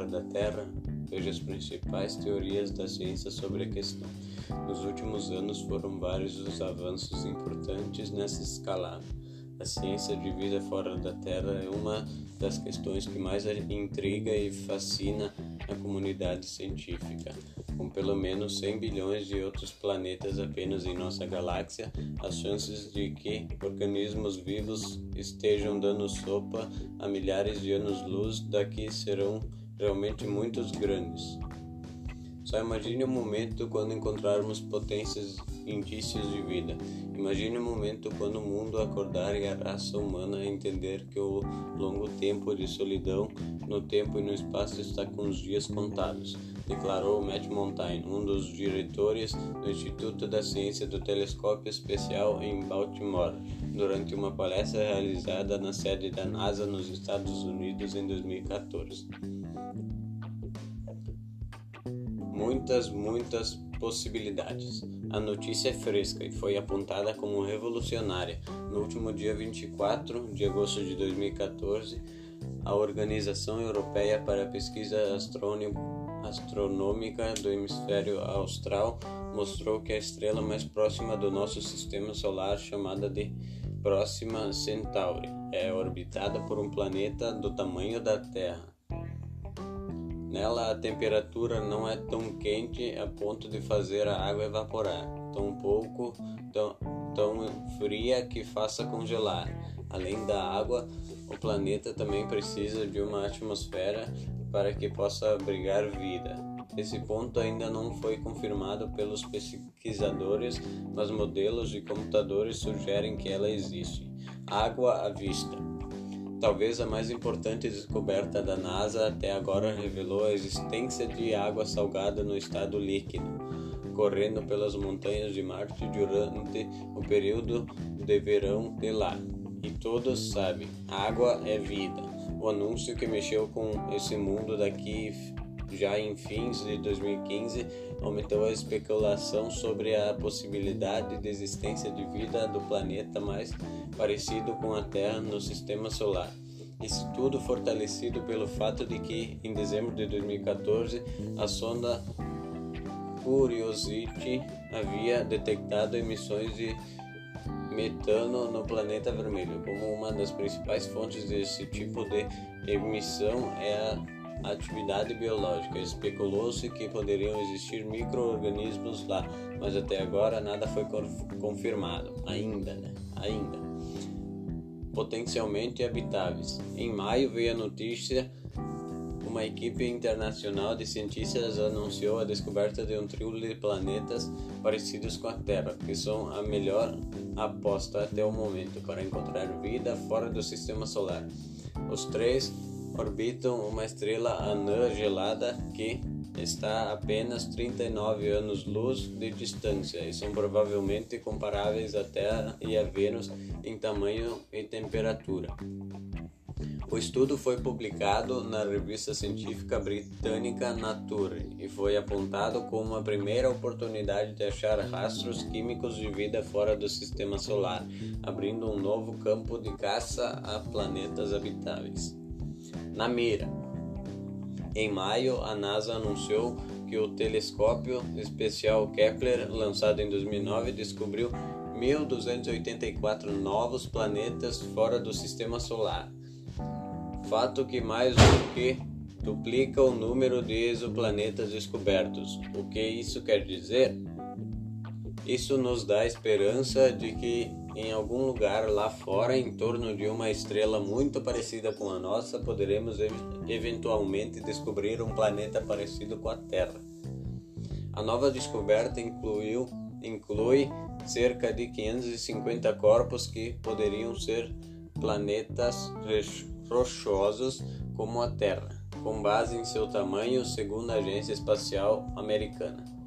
fora da Terra? Veja as principais teorias da ciência sobre a questão. Nos últimos anos foram vários os avanços importantes nessa escalada. A ciência de vida fora da Terra é uma das questões que mais intriga e fascina a comunidade científica. Com pelo menos 100 bilhões de outros planetas apenas em nossa galáxia, as chances de que organismos vivos estejam dando sopa a milhares de anos-luz daqui serão realmente muito grandes. Só imagine o momento quando encontrarmos potências indícios de vida. Imagine o momento quando o mundo acordar e a raça humana entender que o longo tempo de solidão no tempo e no espaço está com os dias contados, declarou Matt Montaigne, um dos diretores do Instituto da Ciência do Telescópio Especial em Baltimore, durante uma palestra realizada na sede da NASA nos Estados Unidos em 2014 muitas, muitas possibilidades. A notícia é fresca e foi apontada como revolucionária. No último dia 24 de agosto de 2014, a Organização Europeia para a Pesquisa Astronômica do Hemisfério Austral mostrou que a estrela mais próxima do nosso sistema solar, chamada de Próxima Centauri, é orbitada por um planeta do tamanho da Terra Nela a temperatura não é tão quente a ponto de fazer a água evaporar, tão pouco tão, tão fria que faça congelar. Além da água, o planeta também precisa de uma atmosfera para que possa abrigar vida. Esse ponto ainda não foi confirmado pelos pesquisadores, mas modelos de computadores sugerem que ela existe. Água à vista. Talvez a mais importante descoberta da NASA até agora revelou a existência de água salgada no estado líquido, correndo pelas montanhas de Marte durante o período de verão de lá. E todos sabem, água é vida. O anúncio que mexeu com esse mundo daqui já em fins de 2015 aumentou a especulação sobre a possibilidade de existência de vida do planeta mais parecido com a Terra no sistema solar. Isso tudo fortalecido pelo fato de que, em dezembro de 2014, a sonda Curiosity havia detectado emissões de metano no planeta vermelho. Como uma das principais fontes desse tipo de emissão é a atividade biológica. Especulou-se que poderiam existir micro-organismos lá, mas até agora nada foi confirmado. Ainda, né? Ainda. Potencialmente habitáveis. Em maio veio a notícia uma equipe internacional de cientistas anunciou a descoberta de um trio de planetas parecidos com a Terra, que são a melhor aposta até o momento para encontrar vida fora do sistema solar. Os três orbitam uma estrela anã gelada que está a apenas 39 anos-luz de distância e são provavelmente comparáveis à Terra e a Vênus em tamanho e temperatura. O estudo foi publicado na revista científica britânica Nature e foi apontado como a primeira oportunidade de achar rastros químicos de vida fora do sistema solar, abrindo um novo campo de caça a planetas habitáveis na mira. Em maio, a NASA anunciou que o telescópio especial Kepler, lançado em 2009, descobriu 1.284 novos planetas fora do sistema solar. Fato que mais do que duplica o número de exoplanetas descobertos. O que isso quer dizer? Isso nos dá esperança de que em algum lugar lá fora, em torno de uma estrela muito parecida com a nossa, poderemos eventualmente descobrir um planeta parecido com a Terra. A nova descoberta incluiu, inclui cerca de 550 corpos que poderiam ser planetas rochosos como a Terra, com base em seu tamanho, segundo a Agência Espacial Americana.